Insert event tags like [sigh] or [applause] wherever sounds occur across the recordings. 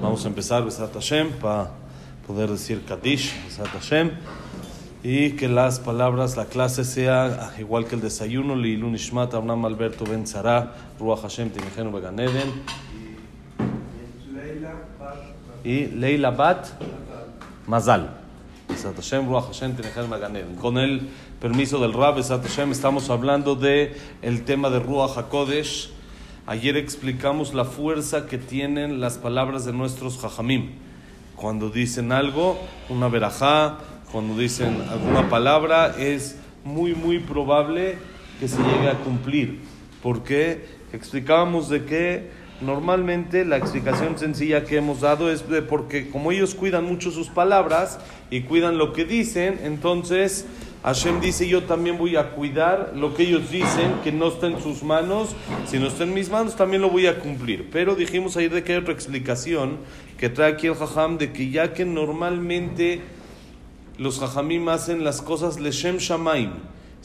Vamos a empezar Besat Hashem para poder decir Kaddish, Besat Hashem. Y que las palabras, la clase sea igual que el desayuno, Lilun Ishmat, Abraham Alberto Ben Zara, Ruach Hashem, Tinejenu Beganeden. Y Leila Bat Mazal. Besat Hashem, Ruach Hashem, Tinejenu Beganeden. Con el permiso del Rab, Besat Hashem, estamos hablando de el tema de Ruach HaKodesh. Ayer explicamos la fuerza que tienen las palabras de nuestros jajamim. Cuando dicen algo, una verajá, cuando dicen alguna palabra, es muy, muy probable que se llegue a cumplir. ¿Por qué? Explicábamos de que normalmente la explicación sencilla que hemos dado es de porque como ellos cuidan mucho sus palabras y cuidan lo que dicen, entonces Hashem dice, yo también voy a cuidar lo que ellos dicen, que no está en sus manos, si no está en mis manos también lo voy a cumplir. Pero dijimos ayer de que hay otra explicación que trae aquí el Jajam, de que ya que normalmente los Jajamim hacen las cosas Leshem Shamaim,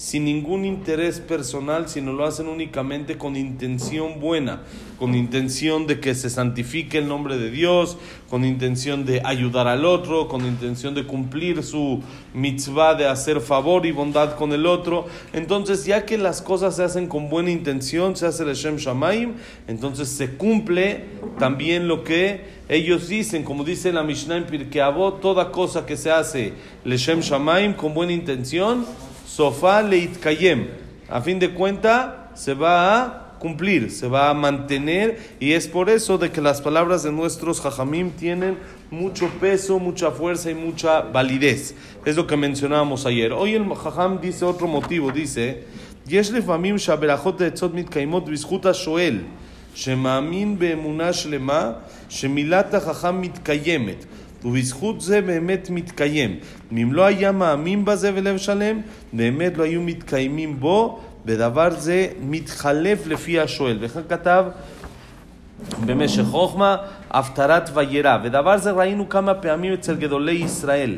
sin ningún interés personal, sino lo hacen únicamente con intención buena, con intención de que se santifique el nombre de Dios, con intención de ayudar al otro, con intención de cumplir su mitzvah de hacer favor y bondad con el otro. Entonces, ya que las cosas se hacen con buena intención, se hace el Shem Shamaim, entonces se cumple también lo que ellos dicen, como dice la Mishnah en Pirkei Avot, toda cosa que se hace Leshem Shamaim con buena intención, Sofá leit kayem. A fin de cuenta, se va a cumplir, se va a mantener, y es por eso de que las palabras de nuestros jajamim tienen mucho peso, mucha fuerza y mucha validez. Es lo que mencionábamos ayer. Hoy el jajam dice otro motivo, dice, יש לפעמים שהברכות העצות מתקיימות בזכות השואל, שמאמין באמונה שלמה שמילת החכם מתקיימת. ובזכות זה באמת מתקיים. אם לא היה מאמין בזה ולב שלם, באמת לא היו מתקיימים בו, ודבר זה מתחלף לפי השואל. וכן כתב במשך חוכמה, הפטרת וירא. ודבר זה ראינו כמה פעמים אצל גדולי ישראל.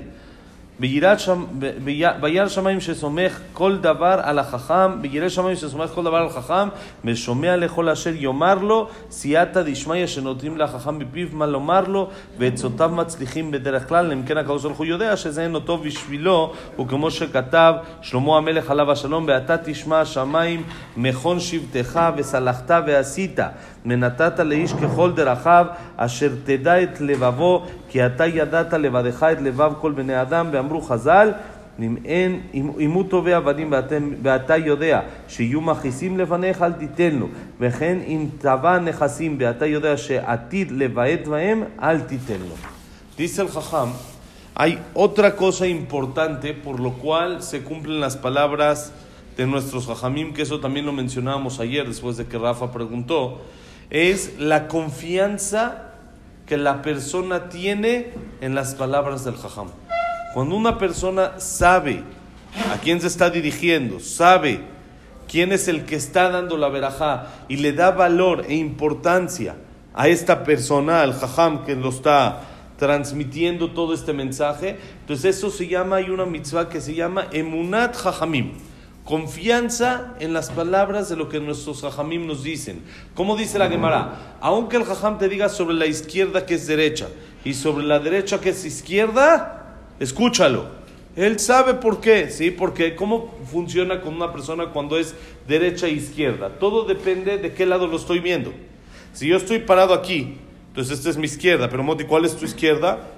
בירא שמיים שסומך כל דבר על החכם, בירא שמיים שסומך כל דבר על החכם, ושומע לכל אשר יאמר לו, סייעתא דשמיא שנותנים לחכם בפיו מה לומר לו, ועצותיו מצליחים בדרך כלל, אם כן הקדוש ברוך הוא יודע שזה אינו טוב בשבילו, וכמו שכתב שלמה המלך עליו השלום, ואתה תשמע השמיים מכון שבטך וסלחת ועשית, ונתת לאיש ככל דרכיו, אשר תדע את לבבו, כי אתה ידעת לבדך את לבב כל בני אדם, ואמרו חז"ל, אם, אין, אם, אם הוא תובע אבנים ואתם, ואתה יודע שיהיו מכעיסים לפניך, אל תיתן לו. וכן אם תבע נכסים ואתה יודע שעתיד לבעט בהם, אל תיתן לו. Dice el Jajam, hay otra cosa importante por lo cual se cumplen las palabras de nuestros Jajamim, que eso también lo mencionábamos ayer después de que Rafa preguntó, es la confianza que la persona tiene en las palabras del Jajam. Cuando una persona sabe a quién se está dirigiendo, sabe quién es el que está dando la verajá y le da valor e importancia a esta persona, al Jajam que lo está transmitiendo todo este mensaje, entonces eso se llama, hay una mitzvah que se llama Emunat Jajamim. Confianza en las palabras de lo que nuestros jajamim nos dicen. Como dice la Gemara, aunque el jajam te diga sobre la izquierda que es derecha y sobre la derecha que es izquierda, escúchalo. Él sabe por qué, ¿sí? Porque cómo funciona con una persona cuando es derecha e izquierda. Todo depende de qué lado lo estoy viendo. Si yo estoy parado aquí, entonces esta es mi izquierda, pero Moti, ¿cuál es tu izquierda?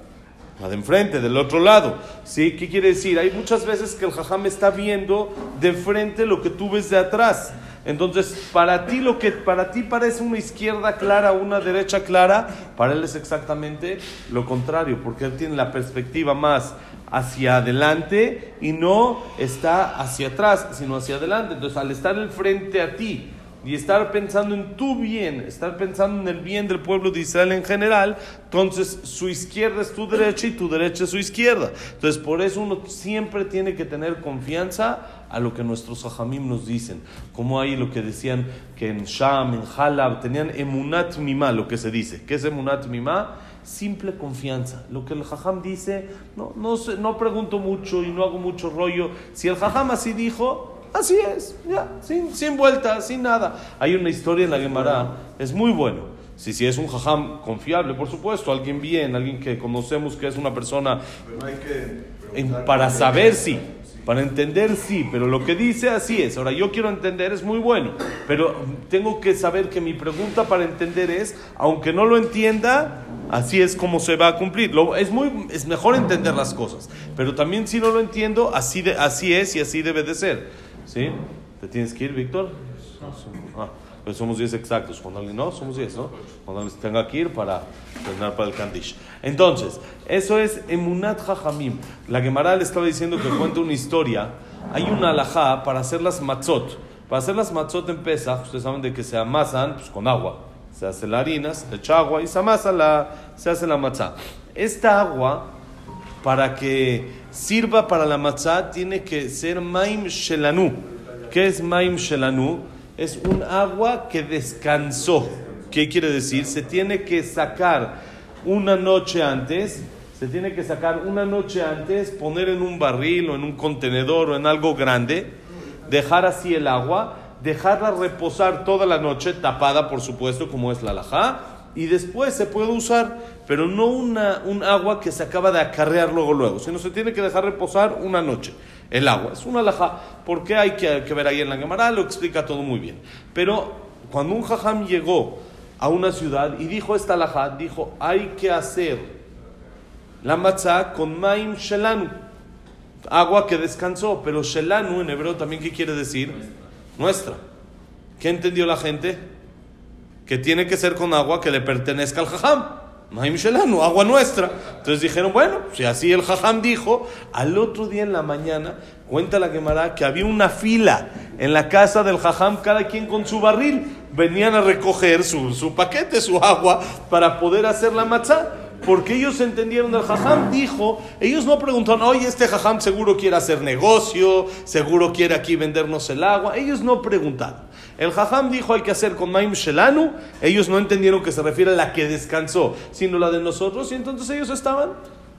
De enfrente, del otro lado. ¿Sí? ¿Qué quiere decir? Hay muchas veces que el jajam está viendo de frente lo que tú ves de atrás. Entonces, para ti lo que para ti parece una izquierda clara, una derecha clara, para él es exactamente lo contrario, porque él tiene la perspectiva más hacia adelante y no está hacia atrás, sino hacia adelante. Entonces, al estar el frente a ti, y estar pensando en tu bien, estar pensando en el bien del pueblo de Israel en general, entonces su izquierda es tu derecha y tu derecha es su izquierda. Entonces por eso uno siempre tiene que tener confianza a lo que nuestros hajamim nos dicen. Como ahí lo que decían que en Sham, en Halab, tenían emunat mima, lo que se dice. ¿Qué es emunat mima? Simple confianza. Lo que el jajam dice, no, no, no pregunto mucho y no hago mucho rollo. Si el jajam así dijo, Así es, ya, sin, sin vuelta, sin nada. Hay una historia en la Gemara, es muy bueno. Si, si es un jajam confiable, por supuesto, alguien bien, alguien que conocemos que es una persona para saber si, para entender sí, pero lo que dice así es. Ahora yo quiero entender es muy bueno, pero tengo que saber que mi pregunta para entender es, aunque no lo entienda, así es como se va a cumplir. Lo, es, muy, es mejor entender las cosas, pero también si no lo entiendo, así, de, así es y así debe de ser. ¿Sí? ¿Te tienes que ir, Víctor? Ah. Pues somos 10 exactos. Cuando alguien no, somos 10, ¿no? Cuando alguien tenga que ir para terminar para el Kandish. Entonces, eso es Emunat Jajamim. La Gemara le estaba diciendo que cuenta una historia. Hay una alajá para hacer las matzot. Para hacer las matzot en Pesach, ustedes saben de que se amasan pues, con agua. Se hace la harina, se echa agua y se amasa la, se hace la matzá. Esta agua, para que sirva para la matzá, tiene que ser maim shelanu. ¿Qué es maim shelanu? es un agua que descansó. ¿Qué quiere decir? Se tiene que sacar una noche antes, se tiene que sacar una noche antes, poner en un barril o en un contenedor o en algo grande, dejar así el agua, dejarla reposar toda la noche, tapada por supuesto, como es la alajá, y después se puede usar, pero no una, un agua que se acaba de acarrear luego luego, sino se tiene que dejar reposar una noche el agua. Es una alajá. ¿Por qué hay que, ver ahí en la Gemara? Lo explica todo muy bien. Pero cuando un jajam llegó a una ciudad y dijo esta alajá, dijo, hay que hacer la matzah con maim shelanu, agua que descansó. Pero shelanu en hebreo también, ¿qué quiere decir? Nuestra. ¿Qué entendió la gente? Que tiene que ser con agua que le pertenezca al jajam. Maim Shelanu, agua nuestra. Entonces dijeron, bueno, si así el Jajam dijo, al otro día en la mañana, cuenta la Gemara que había una fila en la casa del Jajam, cada quien con su barril, venían a recoger su, su paquete, su agua, para poder hacer la matzá. Porque ellos entendieron, el Jajam dijo, ellos no preguntaron, oye, este Jajam seguro quiere hacer negocio, seguro quiere aquí vendernos el agua. Ellos no preguntaron. El Jajam dijo hay que hacer con Maim Shelanu. Ellos no entendieron que se refiere a la que descansó, sino la de nosotros. Y entonces ellos estaban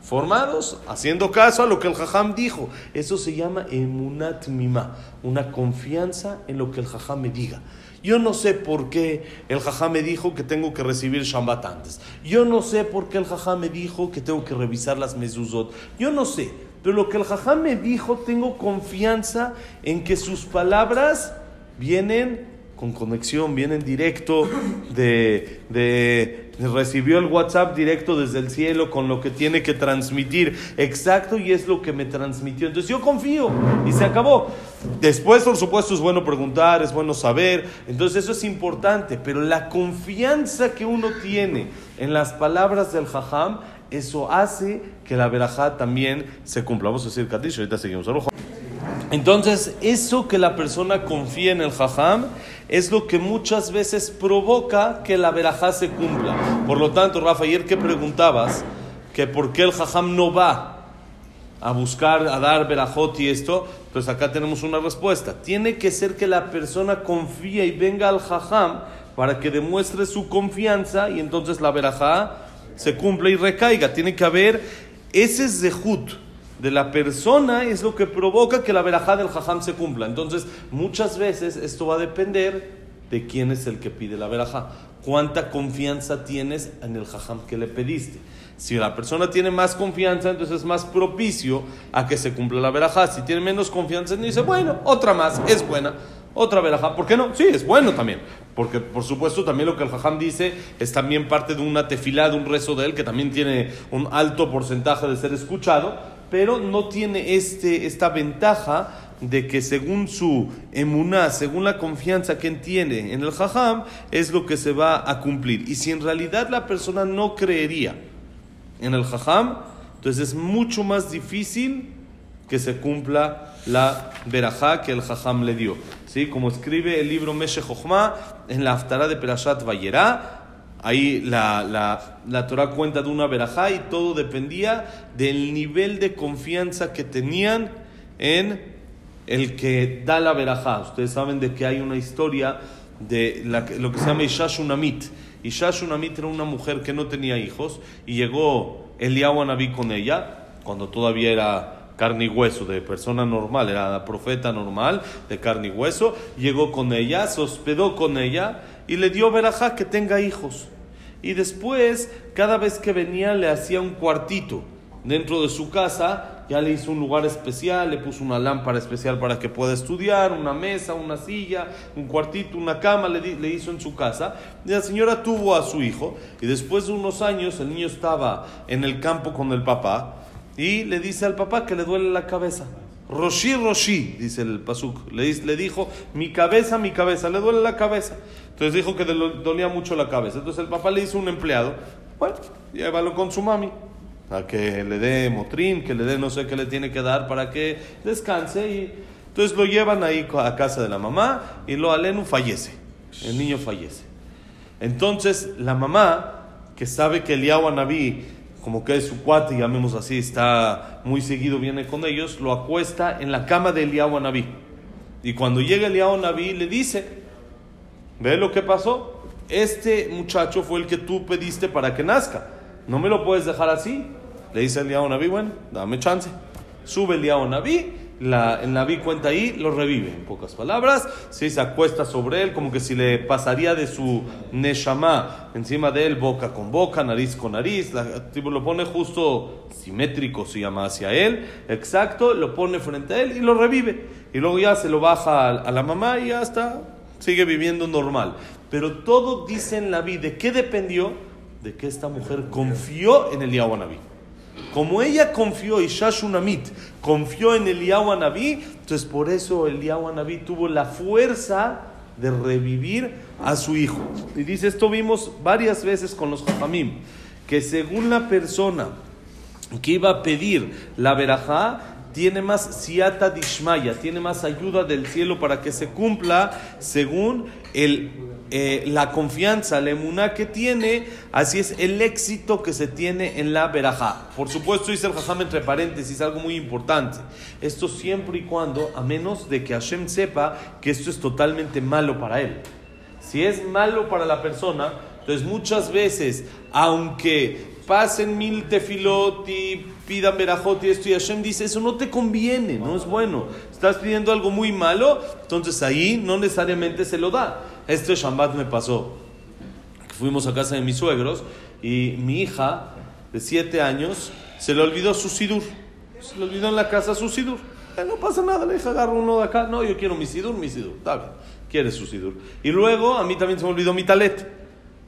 formados, haciendo caso a lo que el Jajam dijo. Eso se llama emunat mima, una confianza en lo que el Jajam me diga. Yo no sé por qué el Jajam me dijo que tengo que recibir Shambat antes. Yo no sé por qué el Jajam me dijo que tengo que revisar las mezuzot. Yo no sé. Pero lo que el Jajam me dijo, tengo confianza en que sus palabras vienen con conexión, vienen directo de, de, recibió el WhatsApp directo desde el cielo con lo que tiene que transmitir exacto y es lo que me transmitió. Entonces yo confío y se acabó. Después, por supuesto, es bueno preguntar, es bueno saber, entonces eso es importante, pero la confianza que uno tiene en las palabras del Jajam, eso hace que la verajá también se cumpla. Vamos a decir Katish, ahorita seguimos. Entonces, eso que la persona confía en el jajam es lo que muchas veces provoca que la verajá se cumpla. Por lo tanto, Rafa, ayer que preguntabas que por qué el jajam no va a buscar, a dar verajot y esto, pues acá tenemos una respuesta. Tiene que ser que la persona confíe y venga al jajam para que demuestre su confianza y entonces la verajá se cumpla y recaiga. Tiene que haber ese zehut de la persona es lo que provoca que la verajá del jajam se cumpla. Entonces, muchas veces esto va a depender de quién es el que pide la verajá. Cuánta confianza tienes en el jajam que le pediste. Si la persona tiene más confianza, entonces es más propicio a que se cumpla la verajá. Si tiene menos confianza, dice, bueno, otra más, es buena. Otra verajá, ¿por qué no? Sí, es bueno también. Porque, por supuesto, también lo que el jajam dice es también parte de una tefilá, de un rezo de él, que también tiene un alto porcentaje de ser escuchado pero no tiene este, esta ventaja de que según su emuná, según la confianza que tiene en el jajam, es lo que se va a cumplir. Y si en realidad la persona no creería en el jajam, entonces es mucho más difícil que se cumpla la verajá que el jajam le dio. ¿Sí? Como escribe el libro Meshe Jochma en la Aftará de Perashat Vayera, Ahí la, la, la Torah cuenta de una verajá y todo dependía del nivel de confianza que tenían en el que da la verajá. Ustedes saben de que hay una historia de lo que se llama Ishashunamit. Ishashunamit era una mujer que no tenía hijos y llegó Eliyahu Anabí con ella, cuando todavía era carne y hueso, de persona normal, era profeta normal, de carne y hueso, llegó con ella, se hospedó con ella y le dio verajá que tenga hijos. y después, cada vez que venía, le hacía un cuartito dentro de su casa, ya le hizo un lugar especial, le puso una lámpara especial para que pueda estudiar, una mesa, una silla, un cuartito, una cama, le, le hizo en su casa. La señora tuvo a su hijo y después de unos años el niño estaba en el campo con el papá y le dice al papá que le duele la cabeza. Roshi, Roshi, dice el pasuk. Le, le dijo, mi cabeza, mi cabeza, le duele la cabeza. Entonces dijo que le dolía mucho la cabeza. Entonces el papá le hizo un empleado, bueno, llévalo con su mami a que le dé motrín, que le dé no sé qué le tiene que dar para que descanse. Y entonces lo llevan ahí a casa de la mamá y lo alenu fallece. El niño fallece. Entonces la mamá, que sabe que el Naví, como que es su cuate, llamemos así, está muy seguido, viene con ellos, lo acuesta en la cama de Eliyahu Naví. Y cuando llega Eliyahu Naví le dice, ¿ve lo que pasó? Este muchacho fue el que tú pediste para que nazca. No me lo puedes dejar así. Le dice el Naví, bueno, dame chance. Sube el Naví, la, el Naví cuenta ahí, lo revive, en pocas palabras. Se acuesta sobre él, como que si le pasaría de su Neshama encima de él, boca con boca, nariz con nariz. tipo, lo pone justo simétrico, se llama, hacia él. Exacto, lo pone frente a él y lo revive. Y luego ya se lo baja a, la mamá y ya está, sigue viviendo normal. Pero todo dice en la vida, ¿de qué dependió? De que esta mujer confió en el Naví. Como ella confió, y Shashunamit confió en el Anabí, entonces por eso el Anabí tuvo la fuerza de revivir a su hijo. Y dice, esto vimos varias veces con los Jajamim, que según la persona que iba a pedir la verajá, tiene más siata dishmaya, tiene más ayuda del cielo para que se cumpla según el eh, la confianza, la emuná que tiene, así es el éxito que se tiene en la verajá. Por supuesto, dice el Jajam entre paréntesis, algo muy importante. Esto siempre y cuando, a menos de que Hashem sepa que esto es totalmente malo para él. Si es malo para la persona, entonces muchas veces, aunque pasen mil tefilot y pidan verajot y esto, y Hashem dice, eso no te conviene, no es bueno. Estás pidiendo algo muy malo, entonces ahí no necesariamente se lo da. Este Shambat me pasó. Fuimos a casa de mis suegros y mi hija de siete años se le olvidó su sidur. Se le olvidó en la casa su sidur. No pasa nada, le dije, agarro uno de acá. No, yo quiero mi sidur, mi sidur. Está quiere su sidur. Y luego a mí también se me olvidó mi talet.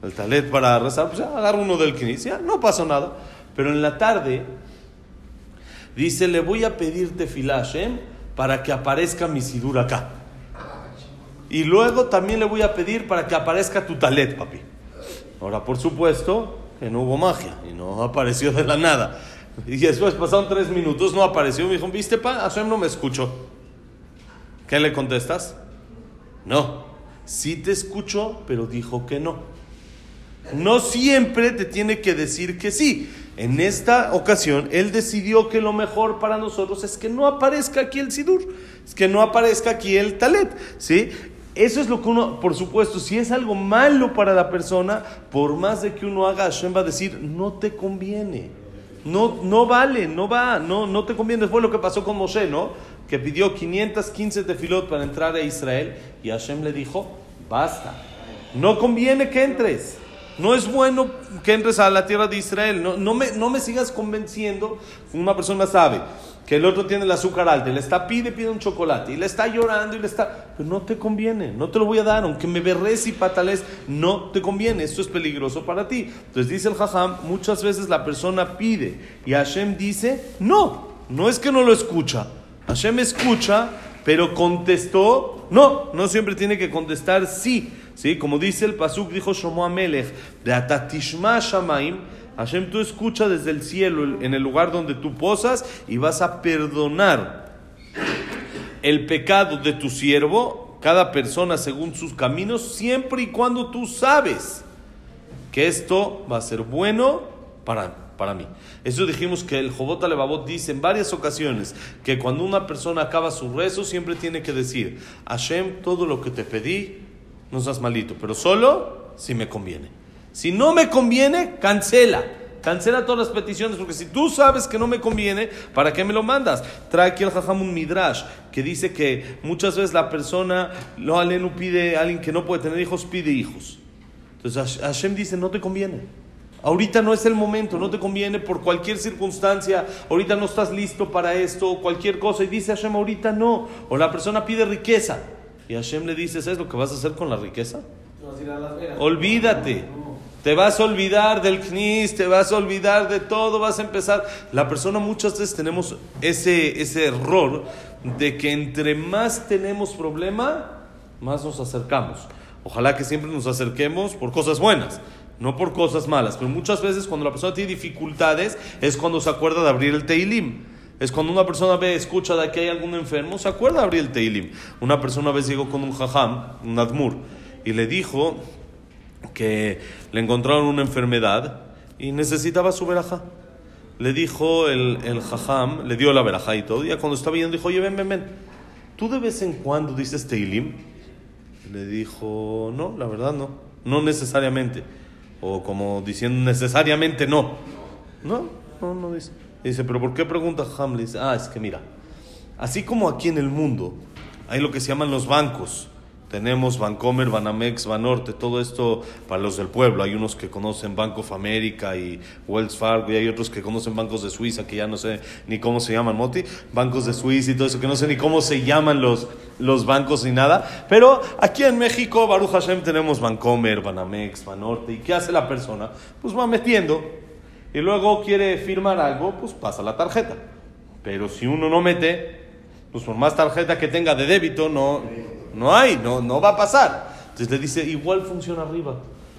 El talet para rezar, pues ya agarro uno del que ya, no pasó nada. Pero en la tarde dice, le voy a pedirte filashem para que aparezca mi sidur acá. Y luego también le voy a pedir para que aparezca tu talet, papi. Ahora, por supuesto, que no hubo magia y no apareció de la nada. Y después pasaron tres minutos, no apareció. Me dijo, ¿viste, pa? Hashem no me escuchó. ¿Qué le contestas? No. Sí te escuchó, pero dijo que no. No siempre te tiene que decir que sí. En esta ocasión, él decidió que lo mejor para nosotros es que no aparezca aquí el sidur, es que no aparezca aquí el talet, ¿sí? Eso es lo que uno, por supuesto, si es algo malo para la persona, por más de que uno haga, Hashem va a decir, no te conviene. No, no vale, no va, no, no te conviene. Fue lo que pasó con Moshe, ¿no? Que pidió 515 tefilot para entrar a Israel y Hashem le dijo, basta. No conviene que entres. No es bueno que entres a la tierra de Israel. No, no, me, no me sigas convenciendo. Una persona sabe que el otro tiene el azúcar alta y le está pide, pide un chocolate y le está llorando y le está, pero no te conviene, no te lo voy a dar, aunque me berres y patales, no te conviene, esto es peligroso para ti. Entonces dice el jajam, muchas veces la persona pide y Hashem dice, no, no es que no lo escucha, Hashem escucha, pero contestó, no, no siempre tiene que contestar sí, sí, como dice el pasuk, dijo Shomo Amelech, de Atatishma Shamaim, Hashem, tú escucha desde el cielo, en el lugar donde tú posas, y vas a perdonar el pecado de tu siervo, cada persona según sus caminos, siempre y cuando tú sabes que esto va a ser bueno para, para mí. Eso dijimos que el Jobot Alevabot dice en varias ocasiones que cuando una persona acaba su rezo, siempre tiene que decir: Hashem, todo lo que te pedí, no seas malito, pero solo si me conviene. Si no me conviene, cancela. Cancela todas las peticiones, porque si tú sabes que no me conviene, ¿para qué me lo mandas? Trae aquí el Jajam Midrash, que dice que muchas veces la persona, lo alenu pide, alguien que no puede tener hijos, pide hijos. Entonces Hashem dice, no te conviene. Ahorita no es el momento, no te conviene por cualquier circunstancia, ahorita no estás listo para esto, cualquier cosa. Y dice Hashem, ahorita no. O la persona pide riqueza. Y Hashem le dice, ¿sabes lo que vas a hacer con la riqueza? Olvídate. Te vas a olvidar del knis, te vas a olvidar de todo, vas a empezar. La persona muchas veces tenemos ese, ese error de que entre más tenemos problema, más nos acercamos. Ojalá que siempre nos acerquemos por cosas buenas, no por cosas malas. Pero muchas veces cuando la persona tiene dificultades es cuando se acuerda de abrir el Teilim. Es cuando una persona ve, escucha de que hay algún enfermo, se acuerda de abrir el Teilim. Una persona a veces llegó con un jajam, un admur, y le dijo que le encontraron una enfermedad y necesitaba su verajá. Le dijo el, el jajam, le dio la verajá y todo, y cuando estaba yendo dijo, oye, ven, ven, ven, ¿tú de vez en cuando dices Teilim? Le dijo, no, la verdad no, no necesariamente. O como diciendo necesariamente no. No, no, no dice. Dice, pero ¿por qué pregunta Jajam? Le dice, ah, es que mira, así como aquí en el mundo hay lo que se llaman los bancos, tenemos Bancomer, Banamex, Banorte, todo esto para los del pueblo. Hay unos que conocen Bank of America y Wells Fargo y hay otros que conocen bancos de Suiza que ya no sé ni cómo se llaman, Moti. Bancos de Suiza y todo eso que no sé ni cómo se llaman los, los bancos ni nada. Pero aquí en México, Baruch Hashem, tenemos Bancomer, Banamex, Banorte. ¿Y qué hace la persona? Pues va metiendo y luego quiere firmar algo, pues pasa la tarjeta. Pero si uno no mete, pues por más tarjeta que tenga de débito, no no hay, no, no va a pasar. Entonces le dice, igual funciona arriba.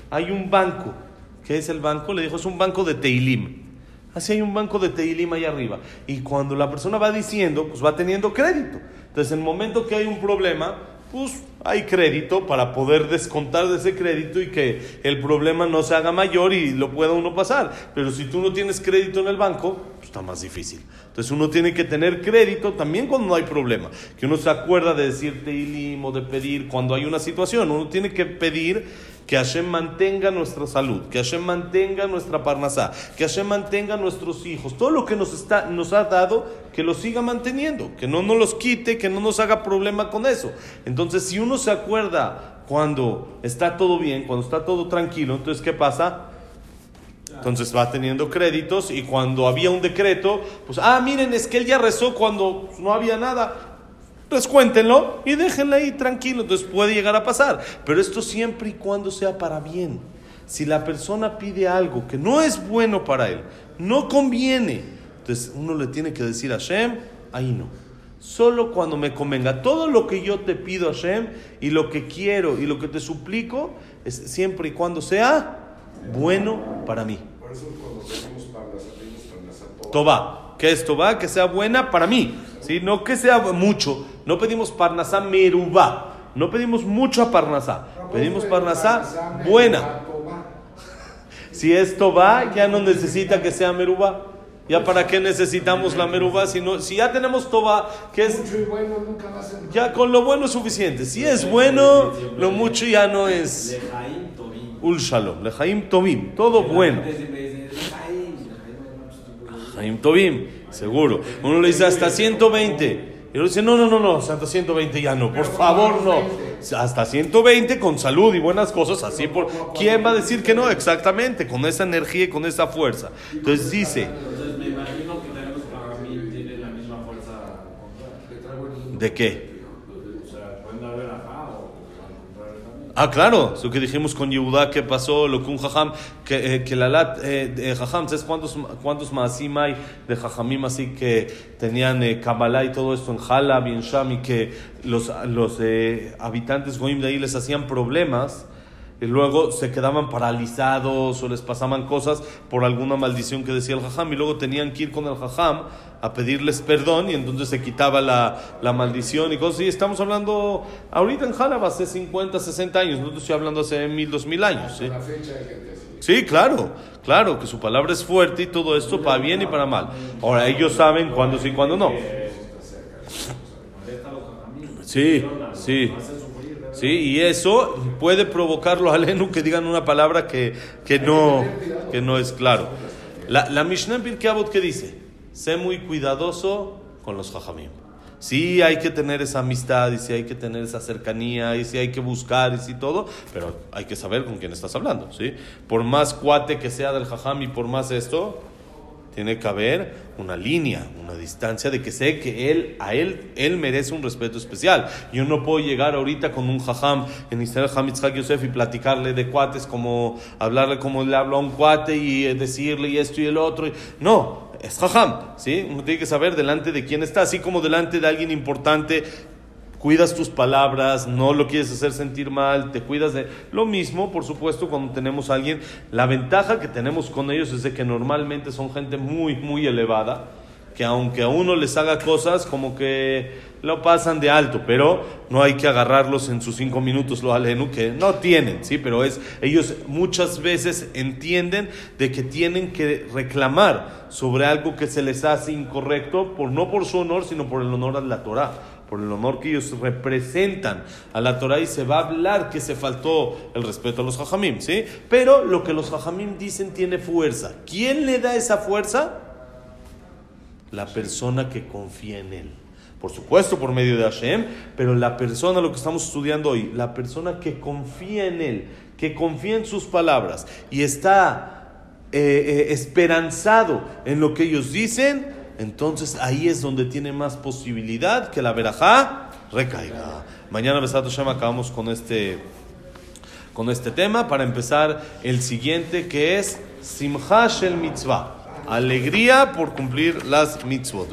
Hay un banco. ¿Qué es el banco? Le dijo, es un banco de Teilim. Así hay un banco de Teilim ahí arriba. Y cuando la persona va diciendo, pues va teniendo crédito. Entonces, en el momento que hay un problema, pues hay crédito para poder descontar de ese crédito y que el problema no se haga mayor y lo pueda uno pasar. Pero si tú no tienes crédito en el banco, está más difícil. Entonces uno tiene que tener crédito también cuando no hay problema. Que uno se acuerda de decir teilim o de pedir cuando hay una situación. Uno tiene que pedir que Hashem mantenga nuestra salud, que Hashem mantenga nuestra parnasá, que Hashem mantenga nuestros hijos. Todo lo que nos, está, nos ha dado, que lo siga manteniendo, que no nos los quite, que no nos haga problema con eso. Entonces si uno se acuerda cuando está todo bien, cuando está todo tranquilo, entonces ¿qué pasa? Entonces va teniendo créditos y cuando había un decreto, pues, ah, miren, es que él ya rezó cuando no había nada. Pues cuéntenlo y déjenle ahí tranquilo, entonces puede llegar a pasar. Pero esto siempre y cuando sea para bien. Si la persona pide algo que no es bueno para él, no conviene, entonces uno le tiene que decir a Hashem, ahí no. Solo cuando me convenga. Todo lo que yo te pido a Hashem y lo que quiero y lo que te suplico es siempre y cuando sea bueno para mí. Por eso cuando pedimos Toba. ¿Qué es Toba? Que sea buena para mí. ¿sí? No que sea mucho. No pedimos Parnasá merubá. No pedimos mucha Parnasá. Pedimos Parnasá buena. [laughs] Si es Toba, ya no necesita que sea merubá. ¿Ya para qué necesitamos la merubá? Si, si ya tenemos toba, que es... Ya con lo bueno es suficiente. Si es bueno, lo mucho ya no es... Ul Shalom, Lejaim Tobim, todo bueno. Lejaim Tobim, seguro. Uno le dice hasta 120. Y uno dice, no, no, no, no, hasta 120 ya no, por favor no. Hasta 120 con salud y buenas cosas, así por... ¿Quién va a decir que no? Exactamente, con esa energía y con esa fuerza. Entonces dice... ¿De qué? Ah, claro, eso que dijimos con Yehuda que pasó, lo que un jajam, que, eh, que la lat, eh, jajam, ¿sabes cuántos, cuántos maasim hay de jajamim así que tenían eh, Kabbalah y todo esto en Jalab y en Sham y que los, los eh, habitantes goim de ahí les hacían problemas? Y luego se quedaban paralizados o les pasaban cosas por alguna maldición que decía el jajam y luego tenían que ir con el jajam a pedirles perdón y entonces se quitaba la, la maldición y cosas. Y estamos hablando ahorita en Jalaba hace 50, 60 años, no te estoy hablando hace mil, dos mil años. ¿sí? sí, claro, claro, que su palabra es fuerte y todo esto para bien y para mal. Ahora ellos saben cuándo sí y cuándo no. Sí, sí. ¿Sí? Y eso puede provocarlo a Lenu que digan una palabra que, que, no, que no es claro. La, la Mishnah en Pirkei ¿qué dice? Sé muy cuidadoso con los jajamim. Sí hay que tener esa amistad y sí hay que tener esa cercanía y sí hay que buscar y sí todo, pero hay que saber con quién estás hablando, ¿sí? Por más cuate que sea del jajam por más esto, tiene que haber una línea, una distancia de que sé que él, a él, él merece un respeto especial. Yo no puedo llegar ahorita con un jajam en Israel Hamitzhak Yosef y platicarle de cuates como hablarle como le hablo a un cuate y decirle y esto y el otro. No, es jajam, ¿sí? Uno tiene que saber delante de quién está, así como delante de alguien importante. Cuidas tus palabras, no lo quieres hacer sentir mal, te cuidas de... Lo mismo, por supuesto, cuando tenemos a alguien, la ventaja que tenemos con ellos es de que normalmente son gente muy, muy elevada, que aunque a uno les haga cosas, como que lo pasan de alto, pero no hay que agarrarlos en sus cinco minutos, lo alenu, que no tienen, ¿sí? Pero es, ellos muchas veces entienden de que tienen que reclamar sobre algo que se les hace incorrecto, por, no por su honor, sino por el honor a la Torah, por el honor que ellos representan a la Torah y se va a hablar que se faltó el respeto a los jajamim, ¿sí? Pero lo que los jajamim dicen tiene fuerza. ¿Quién le da esa fuerza? La persona que confía en él por supuesto por medio de Hashem, pero la persona, lo que estamos estudiando hoy, la persona que confía en Él, que confía en sus palabras y está eh, eh, esperanzado en lo que ellos dicen, entonces ahí es donde tiene más posibilidad que la verajá recaiga. Mañana, Besato Hashem, acabamos con este, con este tema para empezar el siguiente que es Simcha Shel Mitzvah alegría por cumplir las mitzvot.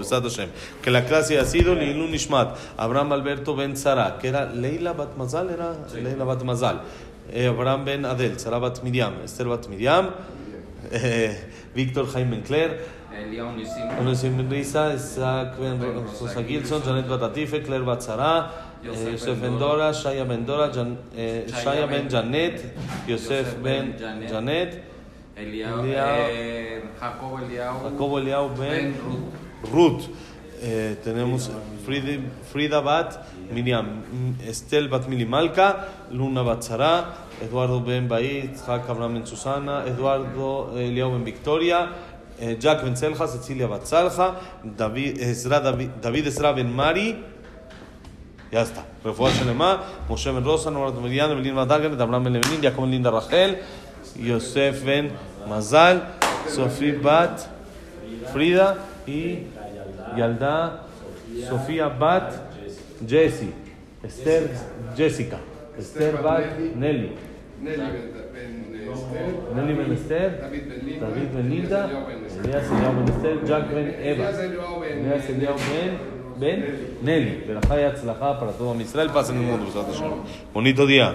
Que la clase ha sido Lilun Nishmat, Abraham Alberto Ben Sara, que era Leila Bat Mazal, era Leila Bat Mazal, eh, Abraham Ben Adel, Sara Bat Miriam, Esther Bat Miriam, eh, Víctor Jaime Claire. Elion Risa, Isaac Ben Rosa Gilson, Janet Batatife, Claire Batzara, eh, Yosef Ben Dora, Shaya Ben Dora, Shaya Ben Janet, Yosef Ben Janet, eh, Jacobo Eliao Ben, Ruth. Eh, tenemos Frida, Bat Miriam, Estel Bat Milimalka, Luna Bat Sara, Eduardo Ben Bait, Jac Abraham Ben Susana, Eduardo Eliao Ben Victoria, eh, Jack Ben Selja, Cecilia Bat Salja, David Ezra, David, David Ezra Ben Mari, ya está. Refuah Shelema, Moshe Ben Rosa, Nora Meridiano, Belín Badargan, Abraham Ben Ben Linda Rachel, Yosef Ben Mazal, Sofía Bat Frida y Yalda Sofía Bat Jessie, Esther Jessica, Esther Bat Nelly, Nelly Ben Ben Esther, Nelly Ben Elías Eliao Ben Esther, Jack Ben Eva, Elías Eliao Ben- Ben Nelly. Verajá y Atzlajá para todo Israel. Pasen el mundo. Bonito día.